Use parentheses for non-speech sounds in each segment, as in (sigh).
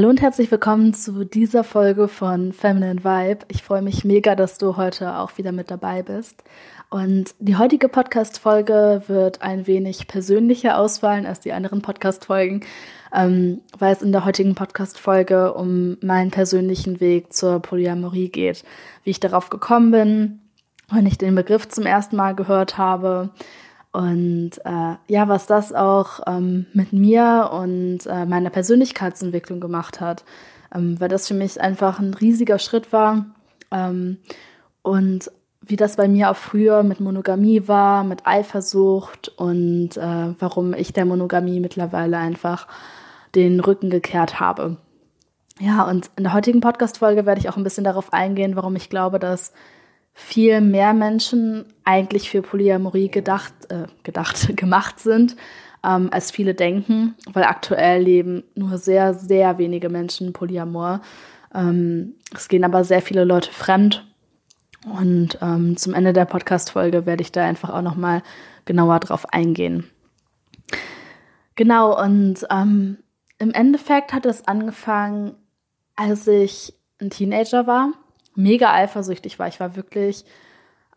Hallo und herzlich willkommen zu dieser Folge von Feminine Vibe. Ich freue mich mega, dass du heute auch wieder mit dabei bist. Und die heutige Podcast-Folge wird ein wenig persönlicher ausfallen als die anderen Podcast-Folgen, ähm, weil es in der heutigen Podcast-Folge um meinen persönlichen Weg zur Polyamorie geht. Wie ich darauf gekommen bin, wenn ich den Begriff zum ersten Mal gehört habe, und äh, ja, was das auch ähm, mit mir und äh, meiner Persönlichkeitsentwicklung gemacht hat, ähm, weil das für mich einfach ein riesiger Schritt war. Ähm, und wie das bei mir auch früher mit Monogamie war, mit Eifersucht und äh, warum ich der Monogamie mittlerweile einfach den Rücken gekehrt habe. Ja, und in der heutigen Podcast-Folge werde ich auch ein bisschen darauf eingehen, warum ich glaube, dass viel mehr Menschen eigentlich für Polyamorie gedacht, äh, gedacht, (laughs) gemacht sind, ähm, als viele denken, weil aktuell leben nur sehr, sehr wenige Menschen Polyamor. Ähm, es gehen aber sehr viele Leute fremd. Und ähm, zum Ende der Podcast-Folge werde ich da einfach auch nochmal genauer drauf eingehen. Genau, und ähm, im Endeffekt hat es angefangen, als ich ein Teenager war mega eifersüchtig war. Ich war wirklich,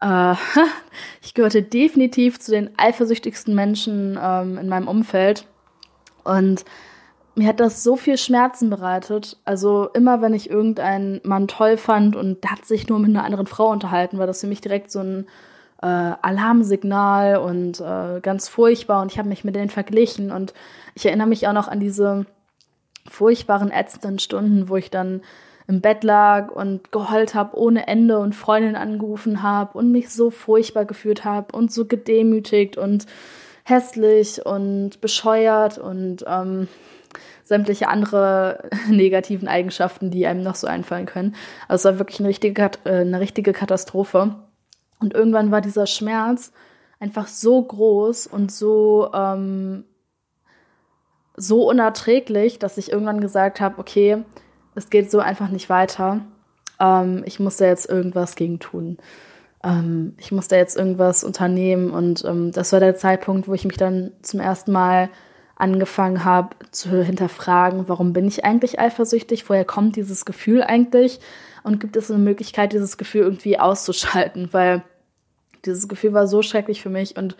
äh, (laughs) ich gehörte definitiv zu den eifersüchtigsten Menschen ähm, in meinem Umfeld. Und mir hat das so viel Schmerzen bereitet. Also immer, wenn ich irgendeinen Mann toll fand und der hat sich nur mit einer anderen Frau unterhalten, war das für mich direkt so ein äh, Alarmsignal und äh, ganz furchtbar. Und ich habe mich mit denen verglichen. Und ich erinnere mich auch noch an diese furchtbaren, ätzenden Stunden, wo ich dann im Bett lag und geheult habe ohne Ende und Freundin angerufen habe und mich so furchtbar gefühlt habe und so gedemütigt und hässlich und bescheuert und ähm, sämtliche andere (laughs) negativen Eigenschaften, die einem noch so einfallen können. Also es war wirklich eine richtige, äh, eine richtige Katastrophe. Und irgendwann war dieser Schmerz einfach so groß und so ähm, so unerträglich, dass ich irgendwann gesagt habe, okay, es geht so einfach nicht weiter. Ähm, ich muss da jetzt irgendwas gegen tun. Ähm, ich muss da jetzt irgendwas unternehmen. Und ähm, das war der Zeitpunkt, wo ich mich dann zum ersten Mal angefangen habe zu hinterfragen, warum bin ich eigentlich eifersüchtig? Woher kommt dieses Gefühl eigentlich? Und gibt es eine Möglichkeit, dieses Gefühl irgendwie auszuschalten? Weil dieses Gefühl war so schrecklich für mich und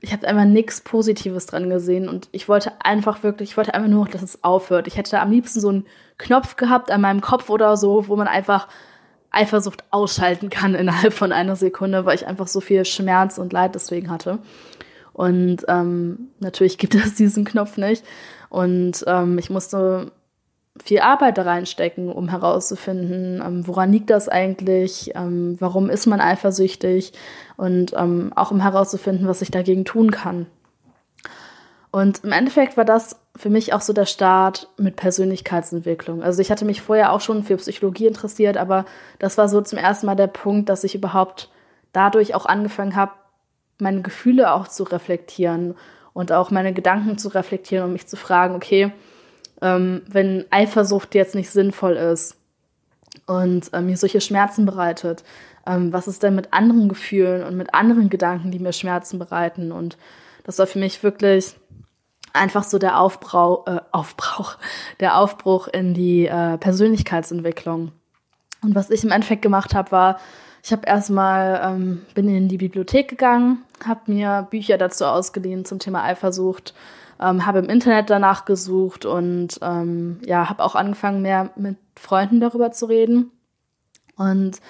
ich habe einfach nichts Positives dran gesehen und ich wollte einfach wirklich, ich wollte einfach nur, dass es aufhört. Ich hätte am liebsten so einen Knopf gehabt an meinem Kopf oder so, wo man einfach Eifersucht ausschalten kann (laughs) innerhalb von einer Sekunde, weil ich einfach so viel Schmerz und Leid deswegen hatte. Und ähm, natürlich gibt (laughs) es diesen Knopf nicht. Und ähm, ich musste viel Arbeit da reinstecken, um herauszufinden, ähm, woran liegt das eigentlich, ähm, warum ist man eifersüchtig und ähm, auch um herauszufinden, was ich dagegen tun kann. Und im Endeffekt war das für mich auch so der Start mit Persönlichkeitsentwicklung. Also ich hatte mich vorher auch schon für Psychologie interessiert, aber das war so zum ersten Mal der Punkt, dass ich überhaupt dadurch auch angefangen habe, meine Gefühle auch zu reflektieren und auch meine Gedanken zu reflektieren und mich zu fragen, okay, ähm, wenn Eifersucht jetzt nicht sinnvoll ist und äh, mir solche Schmerzen bereitet, ähm, was ist denn mit anderen Gefühlen und mit anderen Gedanken, die mir Schmerzen bereiten? Und das war für mich wirklich einfach so der Aufbrauch, äh, Aufbrauch, der Aufbruch in die äh, Persönlichkeitsentwicklung. Und was ich im Endeffekt gemacht habe, war, ich habe erstmal ähm, bin in die Bibliothek gegangen, habe mir Bücher dazu ausgeliehen zum Thema Eifersucht ähm, habe im Internet danach gesucht und ähm, ja, habe auch angefangen, mehr mit Freunden darüber zu reden. Und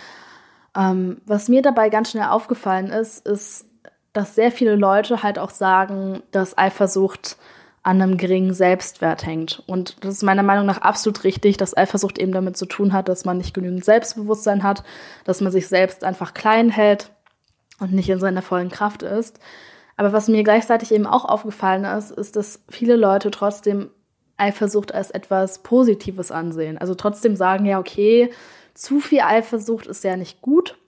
ähm, was mir dabei ganz schnell aufgefallen ist, ist, dass sehr viele Leute halt auch sagen, dass Eifersucht an einem geringen Selbstwert hängt. Und das ist meiner Meinung nach absolut richtig, dass Eifersucht eben damit zu tun hat, dass man nicht genügend Selbstbewusstsein hat, dass man sich selbst einfach klein hält und nicht in seiner vollen Kraft ist. Aber was mir gleichzeitig eben auch aufgefallen ist, ist, dass viele Leute trotzdem Eifersucht als etwas Positives ansehen. Also trotzdem sagen, ja, okay, zu viel Eifersucht ist ja nicht gut.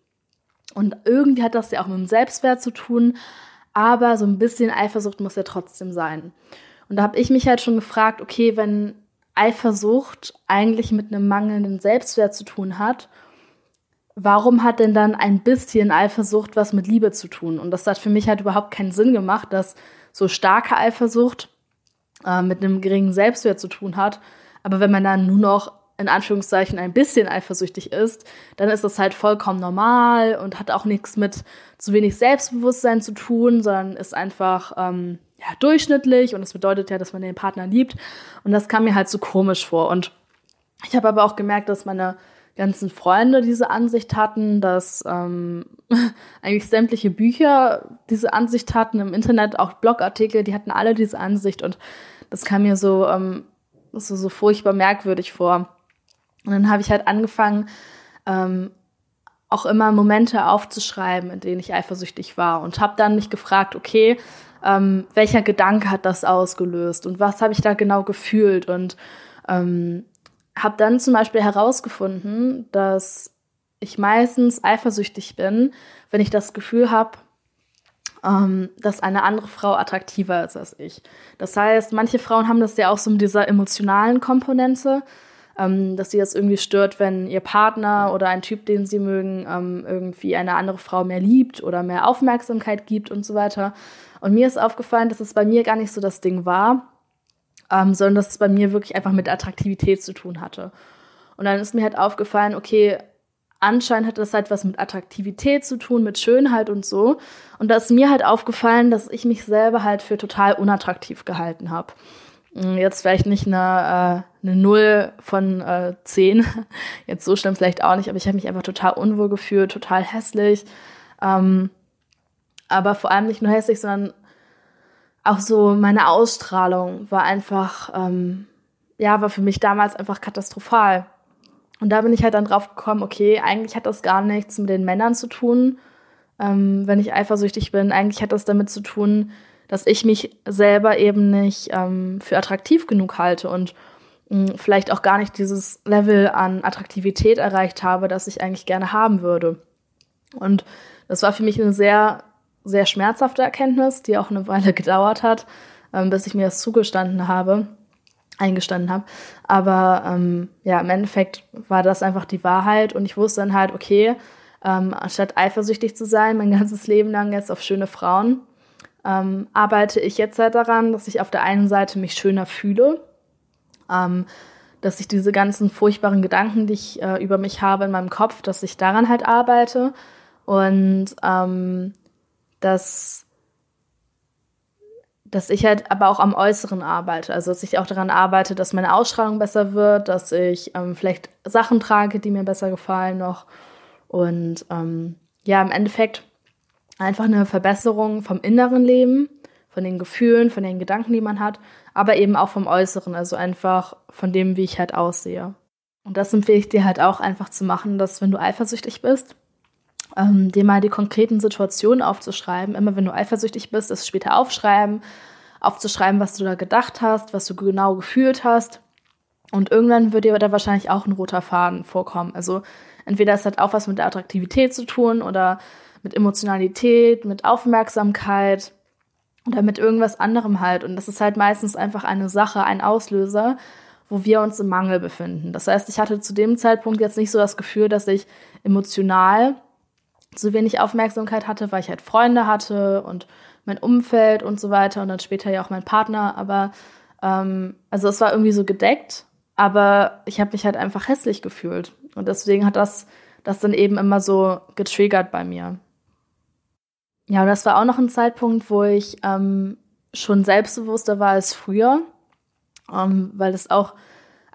Und irgendwie hat das ja auch mit dem Selbstwert zu tun, aber so ein bisschen Eifersucht muss ja trotzdem sein. Und da habe ich mich halt schon gefragt, okay, wenn Eifersucht eigentlich mit einem mangelnden Selbstwert zu tun hat, warum hat denn dann ein bisschen Eifersucht was mit Liebe zu tun? Und das hat für mich halt überhaupt keinen Sinn gemacht, dass so starke Eifersucht äh, mit einem geringen Selbstwert zu tun hat. Aber wenn man dann nur noch in Anführungszeichen ein bisschen eifersüchtig ist, dann ist das halt vollkommen normal und hat auch nichts mit zu wenig Selbstbewusstsein zu tun, sondern ist einfach ähm, ja, durchschnittlich und das bedeutet ja, dass man den Partner liebt. Und das kam mir halt so komisch vor. Und ich habe aber auch gemerkt, dass meine ganzen Freunde diese Ansicht hatten, dass ähm, (laughs) eigentlich sämtliche Bücher diese Ansicht hatten, im Internet auch Blogartikel, die hatten alle diese Ansicht und das kam mir so, ähm, so, so furchtbar merkwürdig vor. Und dann habe ich halt angefangen, ähm, auch immer Momente aufzuschreiben, in denen ich eifersüchtig war und habe dann mich gefragt, okay, ähm, welcher Gedanke hat das ausgelöst und was habe ich da genau gefühlt und ähm, habe dann zum Beispiel herausgefunden, dass ich meistens eifersüchtig bin, wenn ich das Gefühl habe, ähm, dass eine andere Frau attraktiver ist als ich. Das heißt, manche Frauen haben das ja auch so mit dieser emotionalen Komponente, ähm, dass sie das irgendwie stört, wenn ihr Partner oder ein Typ, den sie mögen, ähm, irgendwie eine andere Frau mehr liebt oder mehr Aufmerksamkeit gibt und so weiter. Und mir ist aufgefallen, dass es bei mir gar nicht so das Ding war, ähm, sondern dass es bei mir wirklich einfach mit Attraktivität zu tun hatte. Und dann ist mir halt aufgefallen, okay, anscheinend hat das halt was mit Attraktivität zu tun, mit Schönheit und so. Und da ist mir halt aufgefallen, dass ich mich selber halt für total unattraktiv gehalten habe. Hm, jetzt vielleicht nicht eine, äh, eine Null von äh, 10. (laughs) Jetzt so schlimm vielleicht auch nicht, aber ich habe mich einfach total unwohl gefühlt, total hässlich. Ähm, aber vor allem nicht nur hässlich, sondern auch so meine Ausstrahlung war einfach, ähm, ja, war für mich damals einfach katastrophal. Und da bin ich halt dann drauf gekommen, okay, eigentlich hat das gar nichts mit den Männern zu tun, ähm, wenn ich eifersüchtig bin. Eigentlich hat das damit zu tun, dass ich mich selber eben nicht ähm, für attraktiv genug halte und mh, hm, vielleicht auch gar nicht dieses Level an Attraktivität erreicht habe, das ich eigentlich gerne haben würde. Und das war für mich eine sehr, sehr schmerzhafte Erkenntnis, die auch eine Weile (laughs) gedauert hat, ähm, bis ich mir das zugestanden habe, eingestanden habe. Aber ähm, ja, im Endeffekt war das einfach die Wahrheit und ich wusste dann halt, okay, ähm, anstatt eifersüchtig zu sein, mein (laughs) ganzes Leben lang jetzt auf schöne Frauen, ähm, arbeite ich jetzt halt daran, dass ich auf der einen Seite mich schöner fühle, ähm, dass ich diese ganzen furchtbaren Gedanken, die ich äh, über mich habe in meinem Kopf, dass ich daran halt arbeite und ähm, dass dass ich halt aber auch am Äußeren arbeite. Also, dass ich auch daran arbeite, dass meine Ausstrahlung besser wird, dass ich ähm, vielleicht Sachen trage, die mir besser gefallen noch. Und ähm, ja, im Endeffekt einfach eine Verbesserung vom inneren Leben, von den Gefühlen, von den Gedanken, die man hat, aber eben auch vom Äußeren, also einfach von dem, wie ich halt aussehe. Und das empfehle ich dir halt auch einfach zu machen, dass wenn du eifersüchtig bist, ähm, dir mal die konkreten Situationen aufzuschreiben. Immer wenn du eifersüchtig bist, das später aufschreiben, aufzuschreiben, was du da gedacht hast, was du genau gefühlt hast. Und irgendwann wird dir da wahrscheinlich auch ein roter Faden vorkommen. Also entweder es hat auch was mit der Attraktivität zu tun oder mit Emotionalität, mit Aufmerksamkeit oder mit irgendwas anderem halt. Und das ist halt meistens einfach eine Sache, ein Auslöser, wo wir uns im Mangel befinden. Das heißt, ich hatte zu dem Zeitpunkt jetzt nicht so das Gefühl, dass ich emotional so wenig Aufmerksamkeit hatte, weil ich halt Freunde hatte und mein Umfeld und so weiter und dann später ja auch mein Partner. Aber ähm, also es war irgendwie so gedeckt, aber ich habe mich halt einfach hässlich gefühlt. Und deswegen hat das das dann eben immer so getriggert bei mir. Ja, und das war auch noch ein Zeitpunkt, wo ich ähm, schon selbstbewusster war als früher, ähm, weil das auch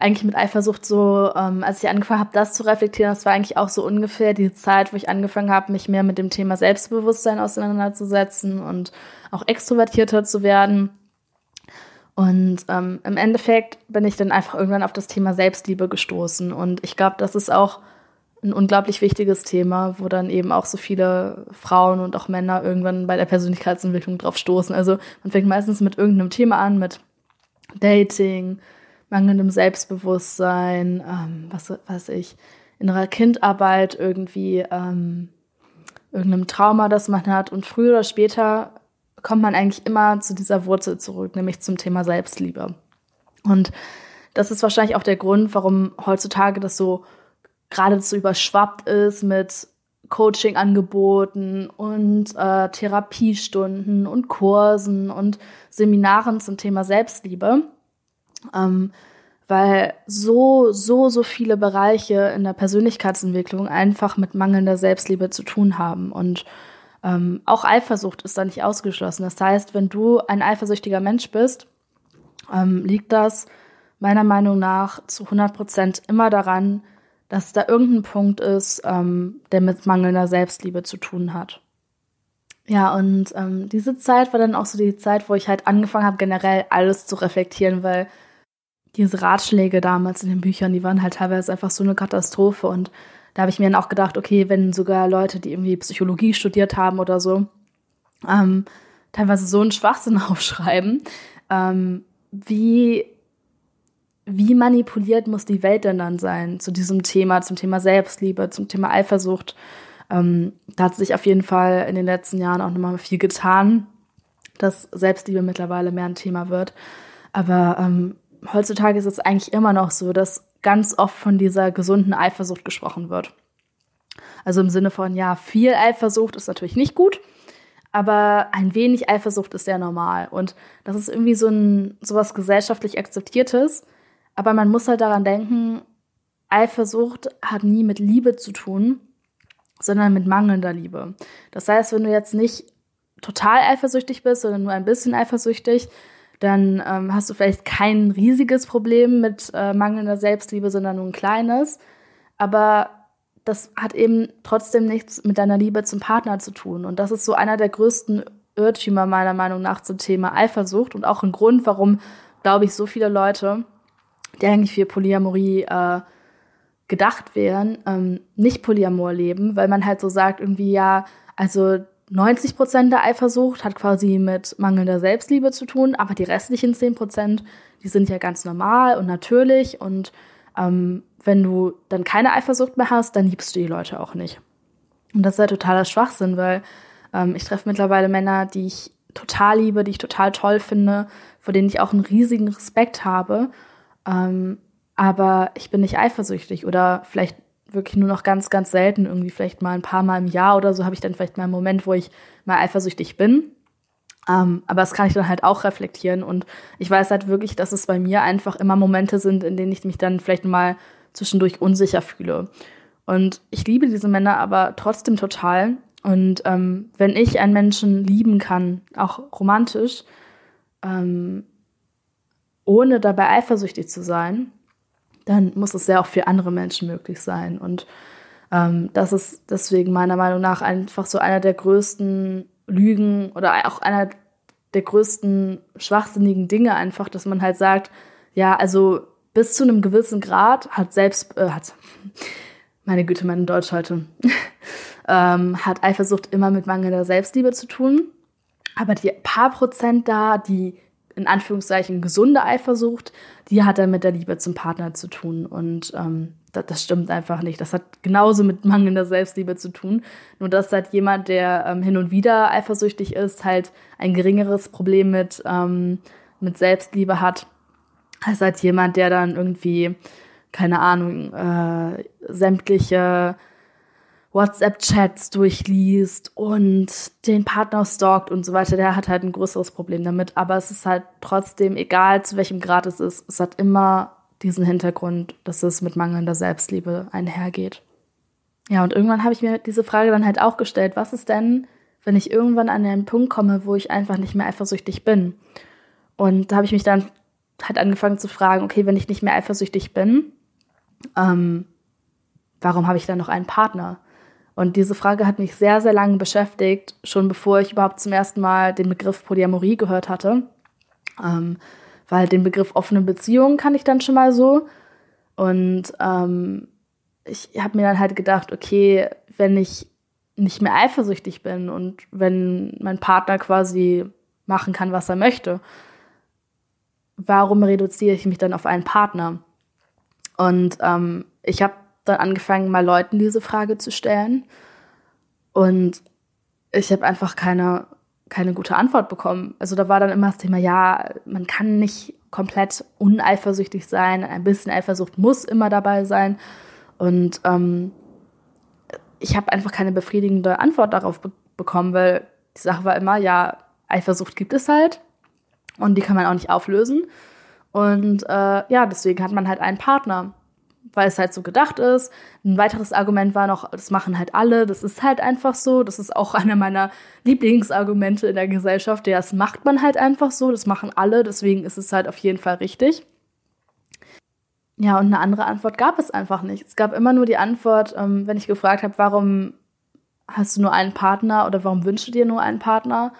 eigentlich mit Eifersucht so, ähm, als ich angefangen habe, das zu reflektieren, das war eigentlich auch so ungefähr die Zeit, wo ich angefangen habe, mich mehr mit dem Thema Selbstbewusstsein auseinanderzusetzen und auch extrovertierter zu werden. Und ähm, im Endeffekt bin ich dann einfach irgendwann auf das Thema Selbstliebe gestoßen. Und ich glaube, das ist auch ein unglaublich wichtiges Thema, wo dann eben auch so viele Frauen und auch Männer irgendwann bei der Persönlichkeitsentwicklung drauf stoßen. Also man fängt meistens mit irgendeinem Thema an, mit Dating, mangelndem Selbstbewusstsein, ähm, was weiß ich, innerer Kindarbeit irgendwie, ähm, irgendeinem Trauma, das man hat. Und früher oder später kommt man eigentlich immer zu dieser Wurzel zurück, nämlich zum Thema Selbstliebe. Und das ist wahrscheinlich auch der Grund, warum heutzutage das so geradezu überschwappt ist mit Coaching-Angeboten und äh, Therapiestunden und Kursen und Seminaren zum Thema Selbstliebe. Ähm, weil so, so, so viele Bereiche in der Persönlichkeitsentwicklung einfach mit mangelnder Selbstliebe zu tun haben. Und ähm, auch Eifersucht ist da nicht ausgeschlossen. Das heißt, wenn du ein eifersüchtiger Mensch bist, ähm, liegt das meiner Meinung nach zu 100 Prozent immer daran, dass da irgendein Punkt ist, ähm, der mit mangelnder Selbstliebe zu tun hat. Ja, und ähm, diese Zeit war dann auch so die Zeit, wo ich halt angefangen habe, generell alles zu reflektieren, weil diese Ratschläge damals in den Büchern, die waren halt teilweise einfach so eine Katastrophe. Und da habe ich mir dann auch gedacht, okay, wenn sogar Leute, die irgendwie Psychologie studiert haben oder so, ähm, teilweise so einen Schwachsinn (laughs) aufschreiben, ähm, wie, wie manipuliert muss die Welt denn dann sein zu diesem Thema, zum Thema Selbstliebe, zum Thema Eifersucht? Ähm, da hat sich auf jeden Fall in den letzten Jahren auch nochmal viel getan, dass Selbstliebe mittlerweile mehr ein Thema wird. Aber ähm, heutzutage ist es eigentlich immer noch so, dass ganz oft von dieser gesunden Eifersucht gesprochen wird. Also im Sinne von, ja, viel Eifersucht ist natürlich nicht gut, aber ein wenig Eifersucht ist sehr normal. Und das ist irgendwie so ein sowas gesellschaftlich akzeptiertes. Aber man muss halt daran denken, Eifersucht hat nie mit Liebe zu tun, sondern mit mangelnder Liebe. Das heißt, wenn du jetzt nicht total eifersüchtig bist, sondern nur ein bisschen eifersüchtig, dann ähm, hast du vielleicht kein riesiges Problem mit äh, mangelnder Selbstliebe, sondern nur ein kleines. Aber das hat eben trotzdem nichts mit deiner Liebe zum Partner zu tun. Und das ist so einer der größten Irrtümer meiner Meinung nach zum Thema Eifersucht und auch ein Grund, warum, glaube ich, so viele Leute, die eigentlich für Polyamorie äh, gedacht wären, ähm, nicht Polyamor leben, weil man halt so sagt, irgendwie ja, also 90 Prozent der Eifersucht hat quasi mit mangelnder Selbstliebe zu tun, aber die restlichen 10 Prozent, die sind ja ganz normal und natürlich. Und ähm, wenn du dann keine Eifersucht mehr hast, dann liebst du die Leute auch nicht. Und das ist ja totaler Schwachsinn, weil ähm, ich treffe mittlerweile Männer, die ich total liebe, die ich total toll finde, vor denen ich auch einen riesigen Respekt habe. Ähm, aber ich bin nicht eifersüchtig oder vielleicht wirklich nur noch ganz, ganz selten, irgendwie vielleicht mal ein paar Mal im Jahr oder so, habe ich dann vielleicht mal einen Moment, wo ich mal eifersüchtig bin. Ähm, aber das kann ich dann halt auch reflektieren. Und ich weiß halt wirklich, dass es bei mir einfach immer Momente sind, in denen ich mich dann vielleicht mal zwischendurch unsicher fühle. Und ich liebe diese Männer aber trotzdem total. Und ähm, wenn ich einen Menschen lieben kann, auch romantisch, ähm, ohne dabei eifersüchtig zu sein, dann muss es ja auch für andere Menschen möglich sein. Und ähm, das ist deswegen meiner Meinung nach einfach so einer der größten Lügen oder auch einer der größten schwachsinnigen Dinge einfach, dass man halt sagt, ja, also bis zu einem gewissen Grad hat selbst, äh, hat, (laughs) meine Güte, mein Deutsch heute, (laughs) ähm, hat Eifersucht immer mit mangelnder Selbstliebe zu tun. Aber die paar Prozent da, die in Anführungszeichen gesunde Eifersucht, die hat dann mit der Liebe zum Partner zu tun. Und ähm, das, das, stimmt einfach nicht. Das hat genauso mit mangelnder Selbstliebe zu tun. Nur dass halt jemand, der ähm, hin und wieder eifersüchtig ist, halt ein geringeres Problem mit, ähm, mit Selbstliebe hat, als halt jemand, der dann irgendwie, keine Ahnung, äh, sämtliche WhatsApp-Chats durchliest und den Partner stalkt und so weiter, der hat halt ein größeres Problem damit. Aber es ist halt trotzdem, egal zu welchem Grad es ist, es hat immer diesen Hintergrund, dass es mit mangelnder Selbstliebe einhergeht. Ja, und irgendwann habe ich mir diese Frage dann halt auch gestellt, was ist denn, wenn ich irgendwann an einen Punkt komme, wo ich einfach nicht mehr eifersüchtig bin? Und da habe ich mich dann halt angefangen zu fragen, okay, wenn ich nicht mehr eifersüchtig bin, ähm, warum habe ich dann noch einen Partner? Und diese Frage hat mich sehr, sehr lange beschäftigt, schon bevor ich überhaupt zum ersten Mal den Begriff Polyamorie gehört hatte. Ähm, weil den Begriff offene Beziehung kann ich dann schon mal so. Und ähm, ich habe mir dann halt gedacht, okay, wenn ich nicht mehr eifersüchtig bin und wenn mein Partner quasi machen kann, was er möchte, warum reduziere ich mich dann auf einen Partner? Und ähm, ich habe dann angefangen, mal Leuten diese Frage zu stellen. Und ich habe einfach keine, keine gute Antwort bekommen. Also da war dann immer das Thema, ja, man kann nicht komplett uneifersüchtig sein, ein bisschen Eifersucht muss immer dabei sein. Und ähm, ich habe einfach keine befriedigende Antwort darauf be bekommen, weil die Sache war immer, ja, Eifersucht gibt es halt und die kann man auch nicht auflösen. Und äh, ja, deswegen hat man halt einen Partner, weil es halt so gedacht ist. Ein weiteres Argument war noch, das machen halt alle, das ist halt einfach so. Das ist auch (laughs) einer meiner Lieblingsargumente in der Gesellschaft. Ja, das macht man halt einfach so, das machen alle, deswegen ist es halt auf jeden Fall richtig. Ja, und eine andere Antwort gab es einfach nicht. Es gab immer nur die Antwort, ähm, wenn ich gefragt habe, warum hast du nur einen Partner oder warum wünschst du dir nur einen Partner,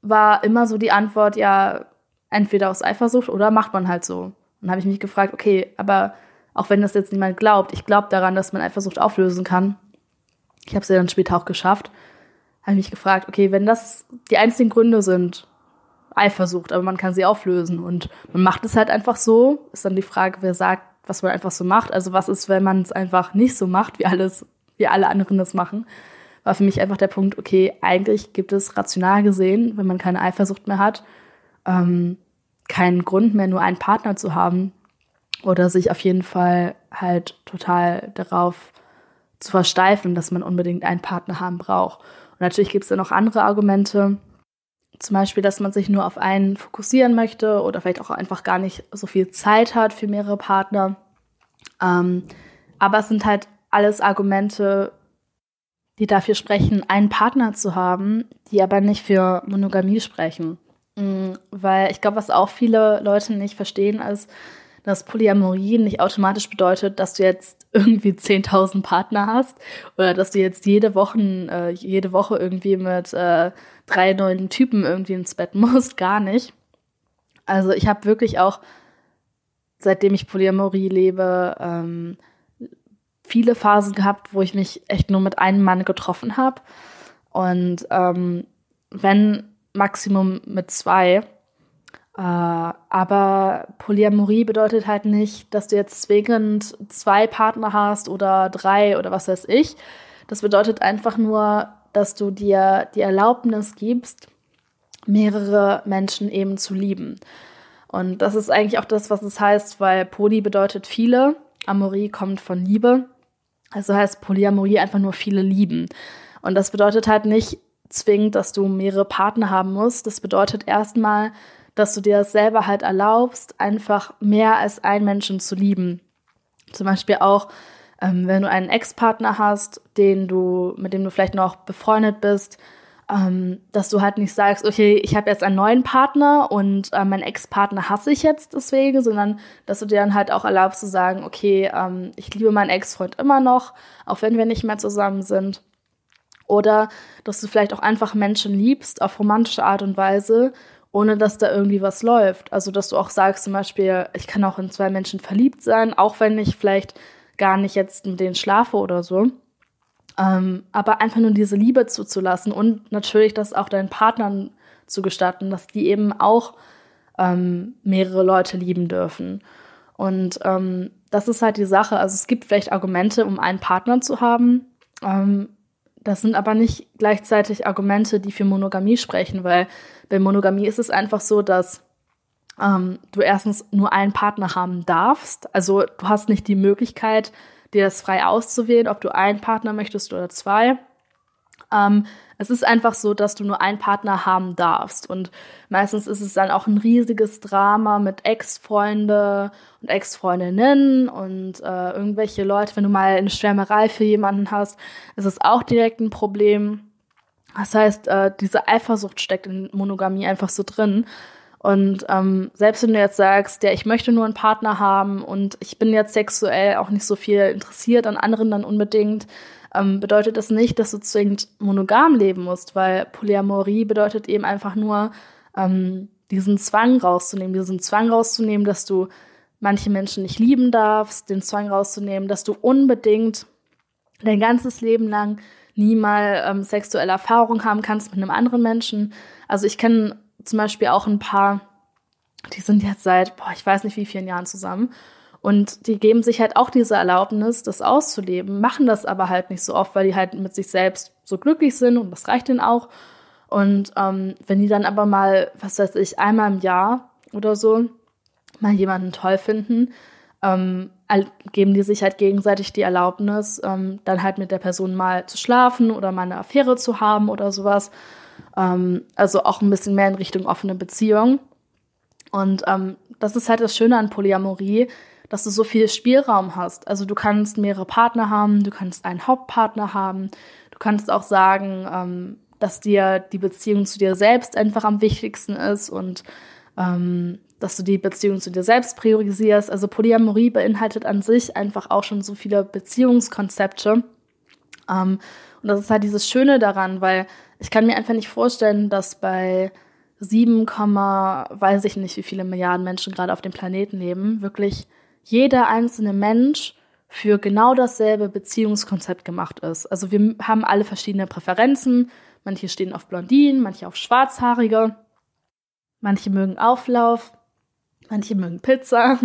war immer so die Antwort, ja, entweder aus Eifersucht oder macht man halt so. Dann habe ich mich gefragt, okay, aber auch wenn das jetzt niemand glaubt, ich glaube daran, dass man Eifersucht auflösen kann. Ich habe es ja dann später auch geschafft. Habe ich mich gefragt, okay, wenn das die einzigen Gründe sind, Eifersucht, aber man kann sie auflösen und man macht es halt einfach so, ist dann die Frage, wer sagt, was man einfach so macht. Also was ist, wenn man es einfach nicht so macht, wie alles, wie alle anderen das machen war für mich einfach der Punkt, okay, eigentlich gibt es rational gesehen, wenn man keine Eifersucht mehr hat, ähm, keinen Grund mehr, nur einen Partner zu haben oder sich auf jeden Fall halt total darauf zu versteifen, dass man unbedingt einen Partner haben braucht. Und natürlich gibt es da noch andere Argumente, zum Beispiel, dass man sich nur auf einen fokussieren möchte oder vielleicht auch einfach gar nicht so viel Zeit hat für mehrere Partner. Ähm, aber es sind halt alles Argumente, die dafür sprechen, einen Partner zu haben, die aber nicht für Monogamie sprechen. Mhm, weil ich glaube, was auch viele Leute nicht verstehen, ist, dass Polyamorie nicht automatisch bedeutet, dass du jetzt irgendwie 10.000 Partner hast oder dass du jetzt jede Woche, äh, jede Woche irgendwie mit äh, drei neuen Typen irgendwie ins Bett musst. (laughs) Gar nicht. Also ich habe wirklich auch, seitdem ich Polyamorie lebe, ähm, viele Phasen gehabt, wo ich mich echt nur mit einem Mann getroffen habe. Und ähm, wenn Maximum mit zwei. Äh, aber Polyamorie bedeutet halt nicht, dass du jetzt zwingend zwei Partner hast oder drei oder was weiß ich. Das bedeutet einfach nur, dass du dir die Erlaubnis gibst, mehrere Menschen eben zu lieben. Und das ist eigentlich auch das, was es heißt, weil Poly bedeutet viele, Amorie kommt von Liebe. Also heißt Polyamorie einfach nur viele lieben. Und das bedeutet halt nicht zwingend, dass du mehrere Partner haben musst. Das bedeutet erstmal, dass du dir das selber halt erlaubst, einfach mehr als einen Menschen zu lieben. Zum Beispiel auch, ähm, wenn du einen Ex-Partner hast, den du, mit dem du vielleicht noch befreundet bist, ähm, dass du halt nicht sagst, okay, ich habe jetzt einen neuen Partner und äh, meinen Ex-Partner hasse ich jetzt deswegen, sondern dass du dir dann halt auch erlaubst zu sagen, okay, ähm, ich liebe meinen Ex-Freund immer noch, auch wenn wir nicht mehr zusammen sind. Oder dass du vielleicht auch einfach Menschen liebst auf romantische Art und Weise, ohne dass da irgendwie was läuft. Also dass du auch sagst zum Beispiel, ich kann auch in zwei Menschen verliebt sein, auch wenn ich vielleicht gar nicht jetzt mit denen schlafe oder so. Ähm, aber einfach nur diese Liebe zuzulassen und natürlich das auch deinen Partnern zu gestatten, dass die eben auch ähm, mehrere Leute lieben dürfen. Und ähm, das ist halt die Sache. Also es gibt vielleicht Argumente, um einen Partner zu haben. Ähm, das sind aber nicht gleichzeitig Argumente, die für Monogamie sprechen, weil bei Monogamie ist es einfach so, dass ähm, du erstens nur einen Partner haben darfst. Also du hast nicht die Möglichkeit, dir das frei auszuwählen, ob du einen Partner möchtest oder zwei. Ähm, es ist einfach so, dass du nur einen Partner haben darfst. Und meistens ist es dann auch ein riesiges Drama mit Ex-Freunde und Ex-Freundinnen und äh, irgendwelche Leute. Wenn du mal eine Schwärmerei für jemanden hast, ist es auch direkt ein Problem. Das heißt, äh, diese Eifersucht steckt in Monogamie einfach so drin. Und ähm, selbst wenn du jetzt sagst, ja, ich möchte nur einen Partner haben und ich bin jetzt sexuell auch nicht so viel interessiert an anderen dann unbedingt, ähm, bedeutet das nicht, dass du zwingend monogam leben musst, weil Polyamorie bedeutet eben einfach nur, ähm, diesen Zwang rauszunehmen, diesen Zwang rauszunehmen, dass du manche Menschen nicht lieben darfst, den Zwang rauszunehmen, dass du unbedingt dein ganzes Leben lang nie mal ähm, sexuelle Erfahrung haben kannst mit einem anderen Menschen. Also ich kenne zum Beispiel auch ein paar, die sind jetzt seit, boah, ich weiß nicht wie vielen Jahren zusammen. Und die geben sich halt auch diese Erlaubnis, das auszuleben, machen das aber halt nicht so oft, weil die halt mit sich selbst so glücklich sind und das reicht ihnen auch. Und ähm, wenn die dann aber mal, was weiß ich, einmal im Jahr oder so mal jemanden toll finden, ähm, geben die sich halt gegenseitig die Erlaubnis, ähm, dann halt mit der Person mal zu schlafen oder mal eine Affäre zu haben oder sowas. Ähm, also auch ein bisschen mehr in Richtung offene Beziehung. Und ähm, das ist halt das Schöne an Polyamorie, dass du so viel Spielraum hast. Also du kannst mehrere Partner haben, du kannst einen Hauptpartner haben, du kannst auch sagen, ähm, dass dir die Beziehung zu dir selbst einfach am wichtigsten ist und ähm, dass du die Beziehung zu dir selbst priorisierst. Also Polyamorie beinhaltet an sich einfach auch schon so viele Beziehungskonzepte. Ähm, und das ist halt dieses Schöne daran, weil ich kann mir einfach nicht vorstellen, dass bei 7, weiß ich nicht, wie viele Milliarden Menschen gerade auf dem Planeten leben, wirklich jeder einzelne Mensch für genau dasselbe Beziehungskonzept gemacht ist. Also wir haben alle verschiedene Präferenzen. Manche stehen auf Blondinen, manche auf Schwarzhaarige, manche mögen Auflauf, manche mögen Pizza.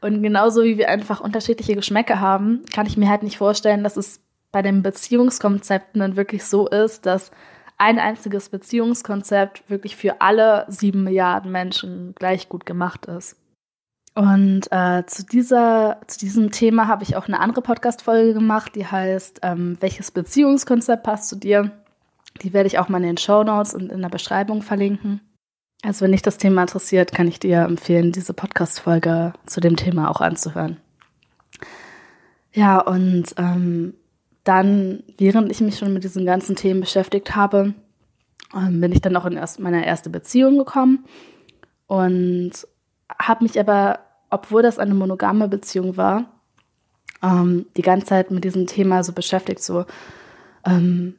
Und genauso wie wir einfach unterschiedliche Geschmäcker haben, kann ich mir halt nicht vorstellen, dass es bei den Beziehungskonzepten dann wirklich so ist, dass ein einziges Beziehungskonzept wirklich für alle sieben Milliarden Menschen gleich gut gemacht ist. Und äh, zu, dieser, zu diesem Thema habe ich auch eine andere Podcast-Folge gemacht, die heißt, ähm, welches Beziehungskonzept passt zu dir? Die werde ich auch mal in den Show Notes und in der Beschreibung verlinken. Also wenn dich das Thema interessiert, kann ich dir empfehlen, diese Podcast-Folge zu dem Thema auch anzuhören. Ja, und ähm, dann, während ich mich schon mit diesen ganzen Themen beschäftigt habe, ähm, bin ich dann auch in erst, meine erste Beziehung gekommen und habe mich aber obwohl das eine monogame Beziehung war, ähm, die ganze Zeit mit diesem Thema so beschäftigt, so, ähm,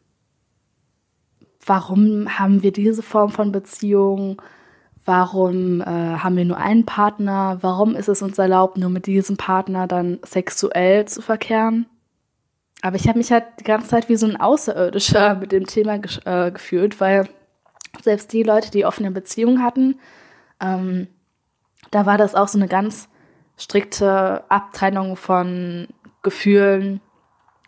warum haben wir diese Form von Beziehung? Warum äh, haben wir nur einen Partner? Warum ist es uns erlaubt, nur mit diesem Partner dann sexuell zu verkehren? Aber ich habe mich halt die ganze Zeit wie so ein Außerirdischer (laughs) mit dem Thema äh, gefühlt, weil selbst die Leute, die offene Beziehungen hatten, ähm, da war das auch so eine ganz strikte Abtrennung von Gefühlen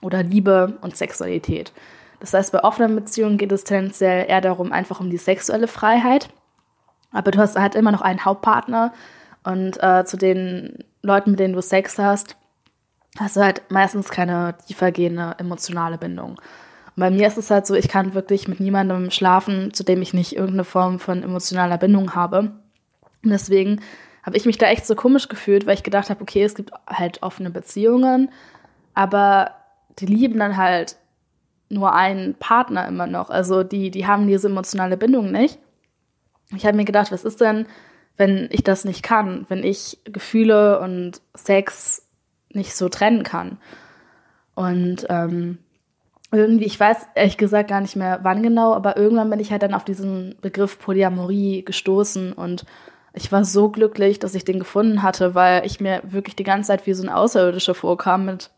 oder Liebe und Sexualität. Das heißt, bei offenen Beziehungen geht es tendenziell eher darum, einfach um die sexuelle Freiheit. Aber du hast halt immer noch einen Hauptpartner und äh, zu den Leuten, mit denen du Sex hast, hast du halt meistens keine tiefergehende emotionale Bindung. Und bei mir ist es halt so, ich kann wirklich mit niemandem schlafen, zu dem ich nicht irgendeine Form von emotionaler Bindung habe. Und deswegen habe ich mich da echt so komisch gefühlt, weil ich gedacht habe, okay, es gibt halt offene Beziehungen, aber die lieben dann halt nur einen Partner immer noch. Also die, die haben diese emotionale Bindung nicht. Ich habe mir gedacht, was ist denn, wenn ich das nicht kann, wenn ich Gefühle und Sex nicht so trennen kann? Und ähm, irgendwie, ich weiß ehrlich gesagt gar nicht mehr wann genau, aber irgendwann bin ich halt dann auf diesen Begriff Polyamorie gestoßen und ich war so glücklich, dass ich den gefunden hatte, weil ich mir wirklich die ganze Zeit wie so ein Außerirdischer vorkam mit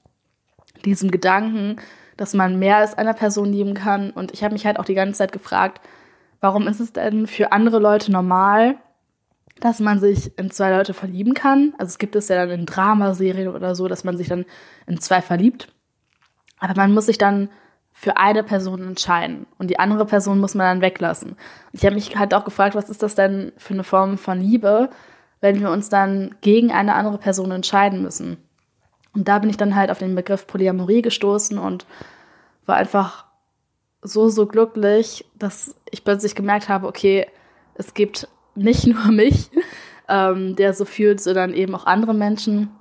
diesem Gedanken, dass man mehr als einer Person lieben kann. Und ich habe mich halt auch die ganze Zeit gefragt, warum ist es denn für andere Leute normal, dass man sich in zwei Leute verlieben kann? Also es gibt es ja dann in Dramaserien oder so, dass man sich dann in zwei verliebt. Aber man muss sich dann für eine Person entscheiden und die andere Person muss man dann weglassen. Ich habe mich halt auch gefragt, was ist das denn für eine Form von Liebe, wenn wir uns dann gegen eine andere Person entscheiden müssen. Und da bin ich dann halt auf den Begriff Polyamorie gestoßen und war einfach so, so glücklich, dass ich plötzlich gemerkt habe, okay, es gibt nicht (laughs) nur mich, ähm, der so fühlt, sondern eben auch andere Menschen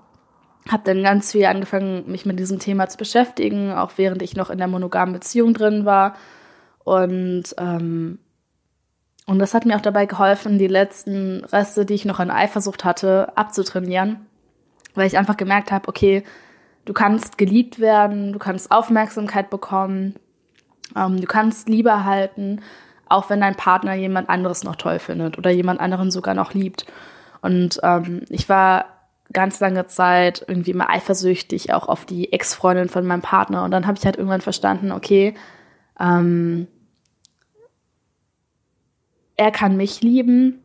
habe dann ganz viel angefangen, mich mit diesem Thema zu beschäftigen, auch während ich noch in der monogamen Beziehung drin war. Und, ähm, und das hat mir auch dabei geholfen, die letzten Reste, die ich noch an Eifersucht hatte, abzutrainieren, weil ich einfach gemerkt habe, okay, du kannst geliebt werden, du kannst Aufmerksamkeit bekommen, ähm, du kannst Liebe erhalten, auch wenn dein Partner jemand anderes noch toll findet oder jemand anderen sogar noch liebt. Und ähm, ich war ganz lange Zeit irgendwie immer eifersüchtig, auch auf die Ex-Freundin von meinem Partner. Und dann habe ich halt irgendwann verstanden, okay, ähm, er kann mich lieben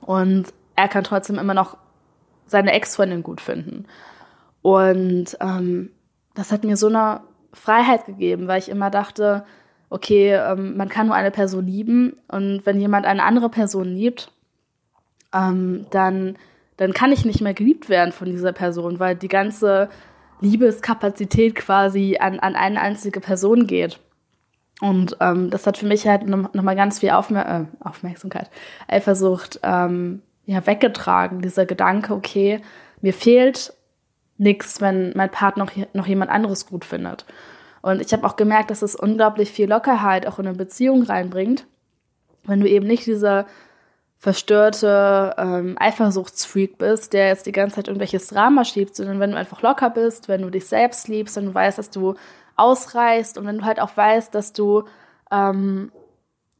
und er kann trotzdem immer noch seine Ex-Freundin gut finden. Und ähm, das hat mir so eine Freiheit gegeben, weil ich immer dachte, okay, ähm, man kann nur eine Person lieben und wenn jemand eine andere Person liebt, ähm, dann, dann kann ich nicht mehr geliebt werden von dieser Person, weil die ganze Liebeskapazität quasi an, an eine einzige Person geht. Und ähm, das hat für mich halt nochmal noch ganz viel Aufmer äh, Aufmerksamkeit, Eifersucht ähm, ja, weggetragen. Dieser Gedanke, okay, mir fehlt nichts, wenn mein Partner noch, noch jemand anderes gut findet. Und ich habe auch gemerkt, dass es unglaublich viel Lockerheit auch in eine Beziehung reinbringt, wenn du eben nicht dieser verstörte ähm, Eifersuchtsfreak bist, der jetzt die ganze Zeit irgendwelches Drama schiebt, sondern wenn du einfach locker bist, wenn du dich selbst liebst, wenn du weißt, dass du ausreichst und wenn du halt auch weißt, dass du ähm,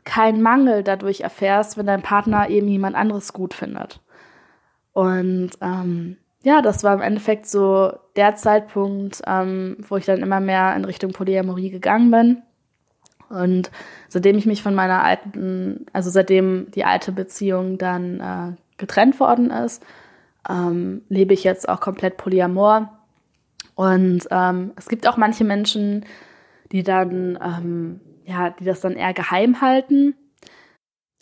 keinen Mangel dadurch erfährst, wenn dein Partner eben jemand anderes gut findet. Und ähm, ja, das war im Endeffekt so der Zeitpunkt, ähm, wo ich dann immer mehr in Richtung Polyamorie gegangen bin. Und seitdem ich mich von meiner alten, also seitdem die alte Beziehung dann äh, getrennt worden ist, ähm, lebe ich jetzt auch komplett Polyamor. Und ähm, es gibt auch manche Menschen, die dann, ähm, ja, die das dann eher geheim halten.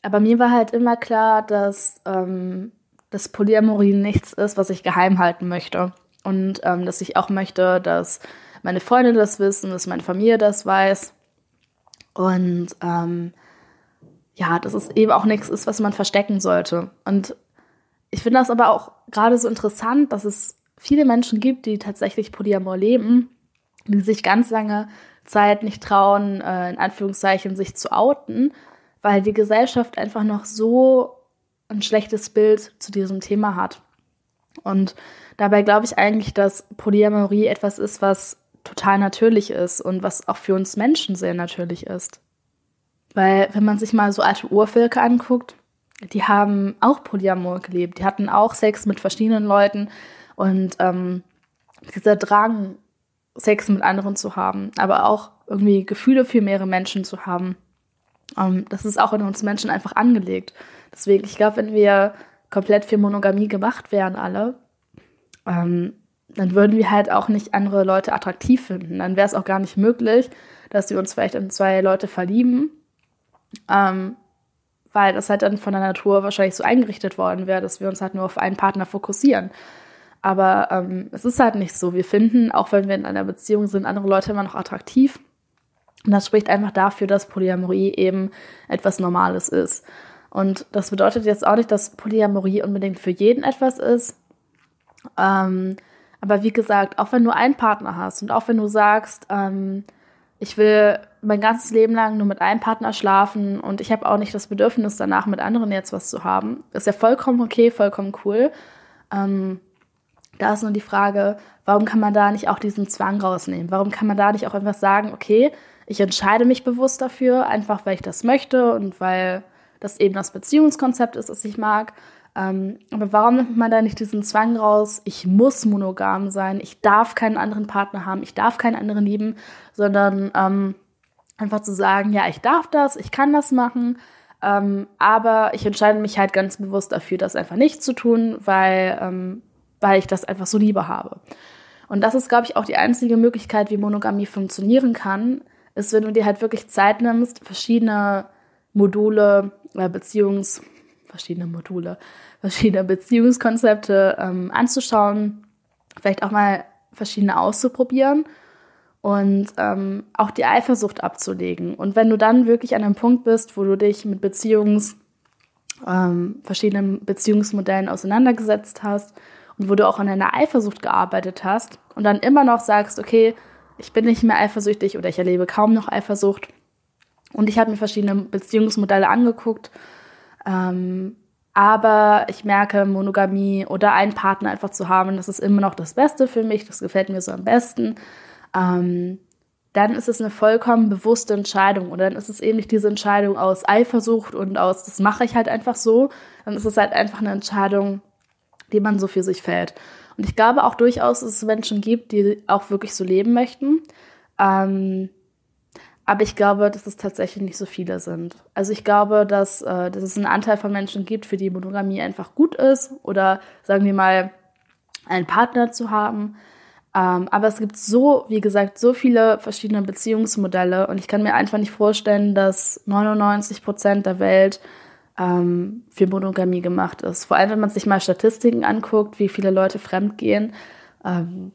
Aber mir war halt immer klar, dass ähm, dass Polyamorie nichts ist, was ich geheim halten möchte. Und ähm, dass ich auch möchte, dass meine Freunde das wissen, dass meine Familie das weiß. Und ähm, ja, dass es eben auch nichts ist, was man verstecken sollte. Und ich finde das aber auch gerade so interessant, dass es viele Menschen gibt, die tatsächlich Polyamor leben, die sich ganz lange Zeit nicht trauen, äh, in Anführungszeichen sich zu outen, weil die Gesellschaft einfach noch so ein schlechtes Bild zu diesem Thema hat. Und dabei glaube ich eigentlich, dass Polyamorie etwas ist, was total natürlich ist und was auch für uns Menschen sehr natürlich ist. Weil wenn man sich mal so alte Urvölker anguckt, die haben auch Polyamor gelebt, die hatten auch Sex mit verschiedenen Leuten und ähm, dieser Drang, Sex mit anderen zu haben, aber auch irgendwie Gefühle für mehrere Menschen zu haben, ähm, das ist auch in uns Menschen einfach angelegt. Deswegen, ich glaube, wenn wir komplett für Monogamie gemacht wären, alle, ähm, dann würden wir halt auch nicht andere Leute attraktiv finden. Dann wäre es auch gar nicht möglich, dass wir uns vielleicht in zwei Leute verlieben, ähm, weil das halt dann von der Natur wahrscheinlich so eingerichtet worden wäre, dass wir uns halt nur auf einen Partner fokussieren. Aber ähm, es ist halt nicht so. Wir finden, auch wenn wir in einer Beziehung sind, andere Leute immer noch attraktiv. Und das spricht einfach dafür, dass Polyamorie eben etwas Normales ist. Und das bedeutet jetzt auch nicht, dass Polyamorie unbedingt für jeden etwas ist. Ähm, aber wie gesagt, auch wenn du einen Partner hast und auch wenn du sagst, ähm, ich will mein ganzes Leben lang nur mit einem Partner schlafen und ich habe auch nicht das Bedürfnis danach mit anderen jetzt was zu haben, ist ja vollkommen okay, vollkommen cool. Ähm, da ist nur die Frage, warum kann man da nicht auch diesen Zwang rausnehmen? Warum kann man da nicht auch einfach sagen, okay, ich entscheide mich bewusst dafür, einfach weil ich das möchte und weil das eben das Beziehungskonzept ist, das ich mag. Ähm, aber warum nimmt man da nicht diesen Zwang raus, ich muss monogam sein, ich darf keinen anderen Partner haben, ich darf keinen anderen lieben, sondern ähm, einfach zu sagen, ja, ich darf das, ich kann das machen, ähm, aber ich entscheide mich halt ganz bewusst dafür, das einfach nicht zu tun, weil, ähm, weil ich das einfach so lieber habe. Und das ist, glaube ich, auch die einzige Möglichkeit, wie Monogamie funktionieren kann, ist, wenn du dir halt wirklich Zeit nimmst, verschiedene Module, äh, Beziehungs, verschiedene Module, verschiedene Beziehungskonzepte ähm, anzuschauen, vielleicht auch mal verschiedene auszuprobieren und ähm, auch die Eifersucht abzulegen. Und wenn du dann wirklich an einem Punkt bist, wo du dich mit Beziehungs, ähm, verschiedenen Beziehungsmodellen auseinandergesetzt hast und wo du auch an deiner Eifersucht gearbeitet hast und dann immer noch sagst, okay, ich bin nicht mehr eifersüchtig oder ich erlebe kaum noch Eifersucht. Und ich habe mir verschiedene Beziehungsmodelle angeguckt. Ähm, aber ich merke, Monogamie oder einen Partner einfach zu haben, das ist immer noch das Beste für mich. Das gefällt mir so am besten. Ähm, dann ist es eine vollkommen bewusste Entscheidung. Oder dann ist es eben nicht diese Entscheidung aus Eifersucht und aus, das mache ich halt einfach so. Dann ist es halt einfach eine Entscheidung, die man so für sich fällt. Und ich glaube auch durchaus, dass es Menschen gibt, die auch wirklich so leben möchten. Ähm, aber ich glaube, dass es tatsächlich nicht so viele sind. Also ich glaube, dass, äh, dass es einen Anteil von Menschen gibt, für die Monogamie einfach gut ist. Oder sagen wir mal, einen Partner zu haben. Ähm, aber es gibt so, wie gesagt, so viele verschiedene Beziehungsmodelle und ich kann mir einfach nicht vorstellen, dass 99 Prozent der Welt ähm, für Monogamie gemacht ist. Vor allem, wenn man sich mal Statistiken anguckt, wie viele Leute fremdgehen. Ähm,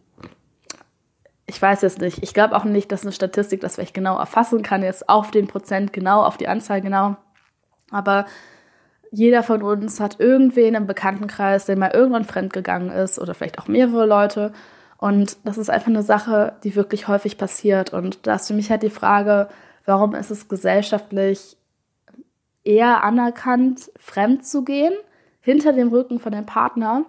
ich weiß jetzt nicht. Ich glaube auch nicht, dass eine Statistik das vielleicht genau erfassen kann, jetzt auf den Prozent genau, auf die Anzahl genau. Aber jeder von uns hat irgendwen im Bekanntenkreis, der mal irgendwann fremdgegangen ist oder vielleicht auch mehrere Leute. Und das ist einfach eine Sache, die wirklich häufig passiert. Und da ist für mich halt die Frage, warum ist es gesellschaftlich eher anerkannt, fremd zu gehen, hinter dem Rücken von dem Partner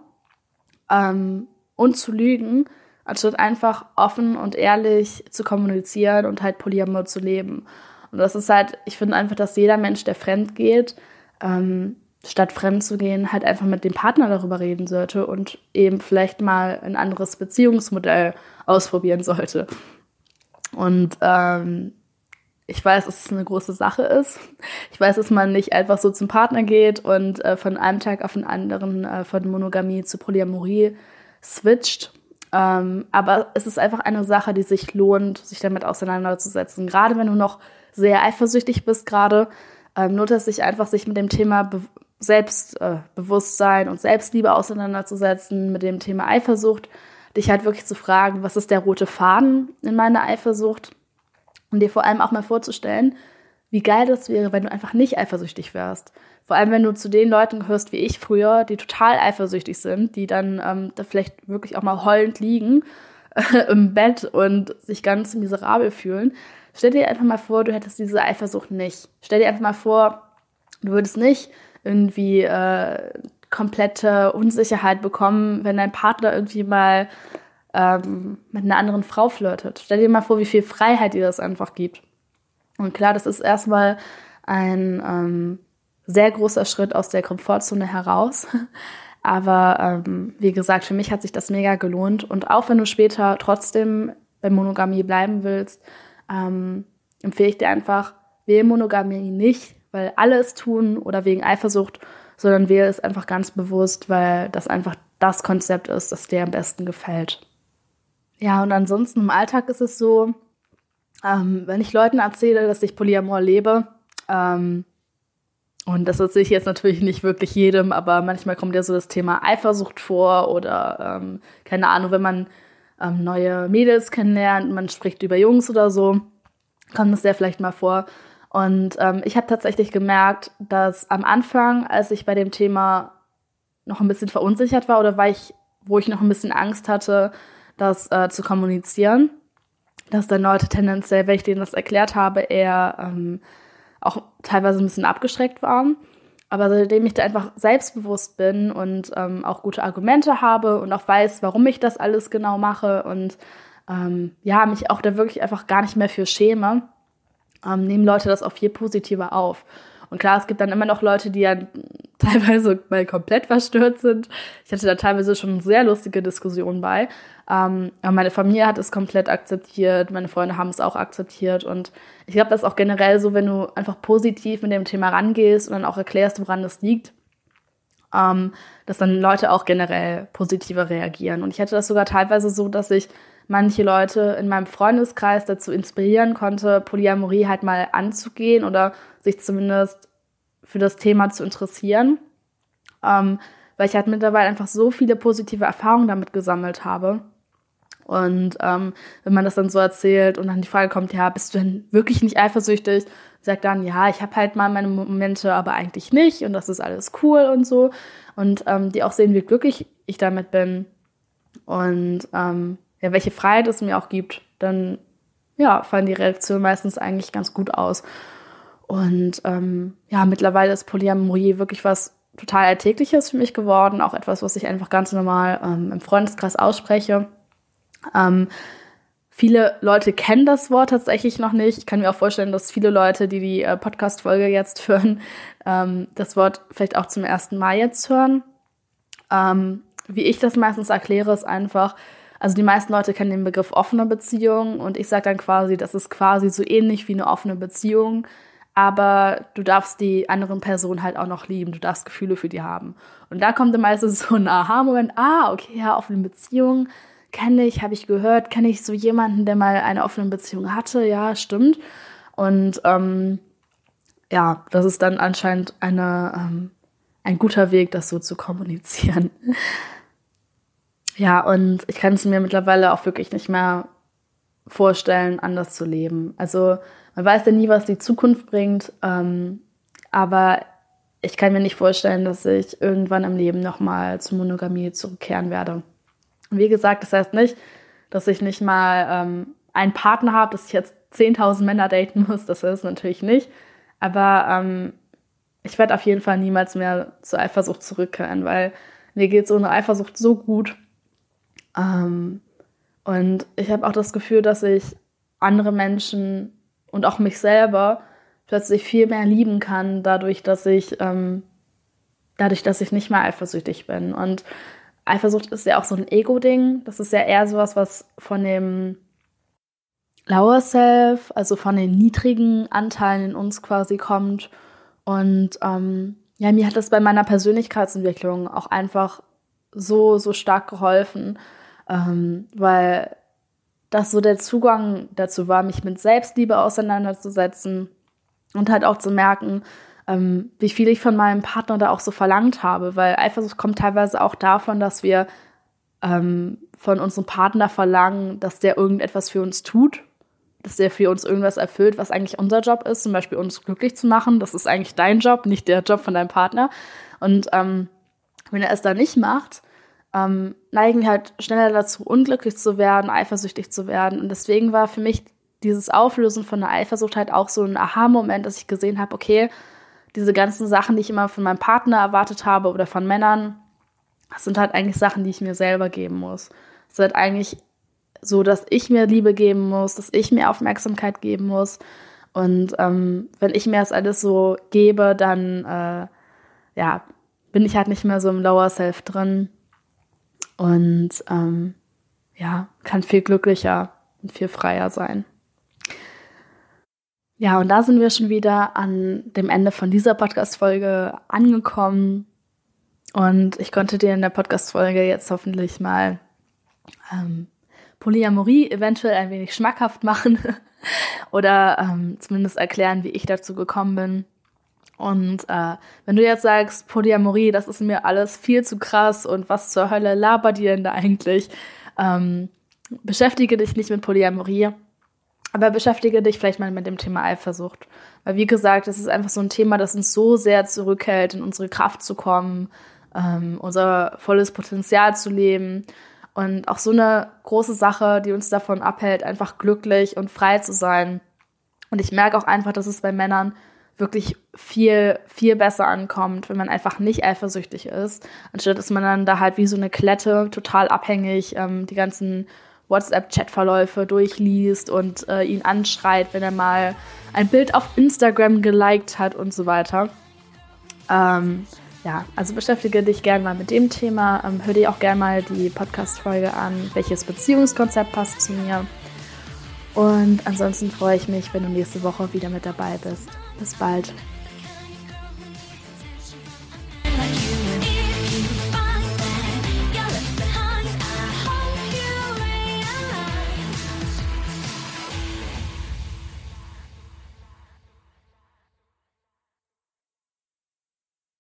ähm, und zu lügen, anstatt einfach offen und ehrlich zu kommunizieren und halt Polyamor zu leben. Und das ist halt, ich finde einfach, dass jeder Mensch, der fremd geht, ähm, statt fremd zu gehen, halt einfach mit dem Partner darüber reden sollte und eben vielleicht mal ein anderes Beziehungsmodell ausprobieren sollte. Und ähm, ich weiß, dass es eine große Sache ist. Ich weiß, dass man nicht einfach so zum Partner geht und äh, von einem Tag auf den anderen äh, von Monogamie zu Polyamorie switcht. Ähm, aber es ist einfach eine Sache, die sich lohnt, sich damit auseinanderzusetzen. Gerade wenn du noch sehr eifersüchtig bist, gerade ähm, lohnt es sich einfach, sich mit dem Thema Be Selbstbewusstsein äh, und Selbstliebe auseinanderzusetzen, mit dem Thema Eifersucht, dich halt wirklich zu fragen, was ist der rote Faden in meiner Eifersucht? Und dir vor allem auch mal vorzustellen, wie geil das wäre, wenn du einfach nicht eifersüchtig wärst. Vor allem, wenn du zu den Leuten gehörst wie ich früher, die total eifersüchtig sind, die dann ähm, da vielleicht wirklich auch mal heulend liegen (laughs) im Bett und sich ganz miserabel fühlen. Stell dir einfach mal vor, du hättest diese Eifersucht nicht. Stell dir einfach mal vor, du würdest nicht irgendwie äh, komplette Unsicherheit bekommen, wenn dein Partner irgendwie mal ähm, mit einer anderen Frau flirtet. Stell dir mal vor, wie viel Freiheit dir das einfach gibt. Und klar, das ist erstmal ein ähm, sehr großer Schritt aus der Komfortzone heraus. (laughs) Aber ähm, wie gesagt, für mich hat sich das mega gelohnt. Und auch wenn du später trotzdem bei Monogamie bleiben willst, ähm, empfehle ich dir einfach, wähle Monogamie nicht, weil alle es tun oder wegen Eifersucht, sondern wähle es einfach ganz bewusst, weil das einfach das Konzept ist, das dir am besten gefällt. Ja, und ansonsten im Alltag ist es so, ähm, wenn ich Leuten erzähle, dass ich Polyamor lebe, ähm, und das erzähle ich jetzt natürlich nicht wirklich jedem, aber manchmal kommt ja so das Thema Eifersucht vor oder ähm, keine Ahnung, wenn man ähm, neue Mädels kennenlernt, man spricht über Jungs oder so, kommt das ja vielleicht mal vor. Und ähm, ich habe tatsächlich gemerkt, dass am Anfang, als ich bei dem Thema noch ein bisschen verunsichert war oder war ich, wo ich noch ein bisschen Angst hatte, das äh, zu kommunizieren, dass dann Leute tendenziell, wenn ich denen das erklärt habe, eher ähm, auch teilweise ein bisschen abgeschreckt waren. Aber seitdem ich da einfach selbstbewusst bin und ähm, auch gute Argumente habe und auch weiß, warum ich das alles genau mache und ähm, ja, mich auch da wirklich einfach gar nicht mehr für schäme, ähm, nehmen Leute das auch viel positiver auf. Und klar, es gibt dann immer noch Leute, die ja (laughs) teilweise mal komplett verstört sind. Ich hatte da teilweise schon sehr lustige Diskussionen bei. Ähm, aber meine Familie hat es komplett akzeptiert, meine Freunde haben es auch akzeptiert. Und ich glaube, das ist auch generell so, wenn du einfach positiv mit dem Thema rangehst und dann auch erklärst, woran das liegt, ähm, dass dann Leute auch generell positiver reagieren. Und ich hatte das sogar teilweise so, dass ich manche Leute in meinem Freundeskreis dazu inspirieren konnte, Polyamorie halt mal anzugehen oder sich zumindest für das Thema zu interessieren. Ähm, weil ich halt mittlerweile einfach so viele positive Erfahrungen damit gesammelt habe. Und ähm, wenn man das dann so erzählt und dann die Frage kommt, ja, bist du denn wirklich nicht eifersüchtig? Sagt dann, ja, ich habe halt mal meine Momente, aber eigentlich nicht und das ist alles cool und so. Und ähm, die auch sehen, wie glücklich ich damit bin und ähm, ja, welche Freiheit es mir auch gibt, dann ja, fallen die Reaktionen meistens eigentlich ganz gut aus. Und ähm, ja, mittlerweile ist Polyamorie wirklich was total Alltägliches für mich geworden, auch etwas, was ich einfach ganz normal ähm, im Freundeskreis ausspreche. Ähm, viele Leute kennen das Wort tatsächlich noch nicht. Ich kann mir auch vorstellen, dass viele Leute, die die äh, Podcast-Folge jetzt (laughs) hören, ähm, das Wort vielleicht auch zum ersten Mal jetzt hören. Ähm, wie ich das meistens erkläre, ist einfach, also die meisten Leute kennen den Begriff offene Beziehung und ich sage dann quasi, das ist quasi so ähnlich wie eine offene Beziehung, aber du darfst die anderen Personen halt auch noch lieben, du darfst Gefühle für die haben. Und da kommt dann meistens (laughs) so ein Aha-Moment, ah, okay, ja, offene Beziehung kenne ich, habe ich gehört, kenne ich so jemanden, der mal eine offene Beziehung hatte, ja, stimmt. Und ähm, ja, das ist dann anscheinend eine, ähm, ein guter Weg, das so zu kommunizieren. (laughs) ja, und ich kann es mir mittlerweile auch wirklich nicht mehr vorstellen, anders zu leben. Also man weiß ja nie, was die Zukunft bringt, ähm, aber ich kann mir nicht vorstellen, dass ich irgendwann im Leben nochmal zur Monogamie zurückkehren werde. Wie gesagt, das heißt nicht, dass ich nicht mal ähm, einen Partner habe, dass ich jetzt 10.000 Männer daten muss. Das ist natürlich nicht. Aber ähm, ich werde auf jeden Fall niemals mehr zur Eifersucht zurückkehren, weil mir geht so eine Eifersucht so gut. Ähm, und ich habe auch das Gefühl, dass ich andere Menschen und auch mich selber plötzlich viel mehr lieben kann, dadurch, dass ich, ähm, dadurch, dass ich nicht mehr eifersüchtig bin. Und Eifersucht ist ja auch so ein Ego-Ding. Das ist ja eher sowas, was von dem Lower Self, also von den niedrigen Anteilen in uns quasi kommt. Und ähm, ja, mir hat das bei meiner Persönlichkeitsentwicklung auch einfach so, so stark geholfen, ähm, weil das so der Zugang dazu war, mich mit Selbstliebe auseinanderzusetzen und halt auch zu merken, ähm, wie viel ich von meinem Partner da auch so verlangt habe, weil Eifersucht kommt teilweise auch davon, dass wir ähm, von unserem Partner verlangen, dass der irgendetwas für uns tut, dass der für uns irgendwas erfüllt, was eigentlich unser Job ist, zum Beispiel uns glücklich zu machen. Das ist eigentlich dein Job, nicht der Job von deinem Partner. Und ähm, wenn er es da nicht macht, ähm, neigen halt schneller dazu, unglücklich zu werden, eifersüchtig zu werden. Und deswegen war für mich dieses Auflösen von der Eifersucht halt auch so ein Aha-Moment, dass ich gesehen habe, okay, diese ganzen Sachen, die ich immer von meinem Partner erwartet habe oder von Männern, das sind halt eigentlich Sachen, die ich mir selber geben muss. Es ist halt eigentlich so, dass ich mir Liebe geben muss, dass ich mir Aufmerksamkeit geben muss. Und ähm, wenn ich mir das alles so gebe, dann äh, ja, bin ich halt nicht mehr so im Lower Self drin und ähm, ja, kann viel glücklicher und viel freier sein. Ja, und da sind wir schon wieder an dem Ende von dieser Podcast-Folge angekommen. Und ich konnte dir in der Podcast-Folge jetzt hoffentlich mal ähm, Polyamorie eventuell ein wenig schmackhaft machen (laughs) oder ähm, zumindest erklären, wie ich dazu gekommen bin. Und äh, wenn du jetzt sagst, Polyamorie, das ist mir alles viel zu krass und was zur Hölle labert ihr denn da eigentlich? Ähm, beschäftige dich nicht mit Polyamorie. Aber beschäftige dich vielleicht mal mit dem Thema Eifersucht. Weil wie gesagt, es ist einfach so ein Thema, das uns so sehr zurückhält, in unsere Kraft zu kommen, ähm, unser volles Potenzial zu leben. Und auch so eine große Sache, die uns davon abhält, einfach glücklich und frei zu sein. Und ich merke auch einfach, dass es bei Männern wirklich viel, viel besser ankommt, wenn man einfach nicht eifersüchtig ist, anstatt dass man dann da halt wie so eine Klette total abhängig ähm, die ganzen WhatsApp-Chatverläufe durchliest und äh, ihn anschreit, wenn er mal ein Bild auf Instagram geliked hat und so weiter. Ähm, ja, also beschäftige dich gerne mal mit dem Thema. Ähm, hör dir auch gerne mal die Podcast-Folge an, welches Beziehungskonzept passt zu mir. Und ansonsten freue ich mich, wenn du nächste Woche wieder mit dabei bist. Bis bald.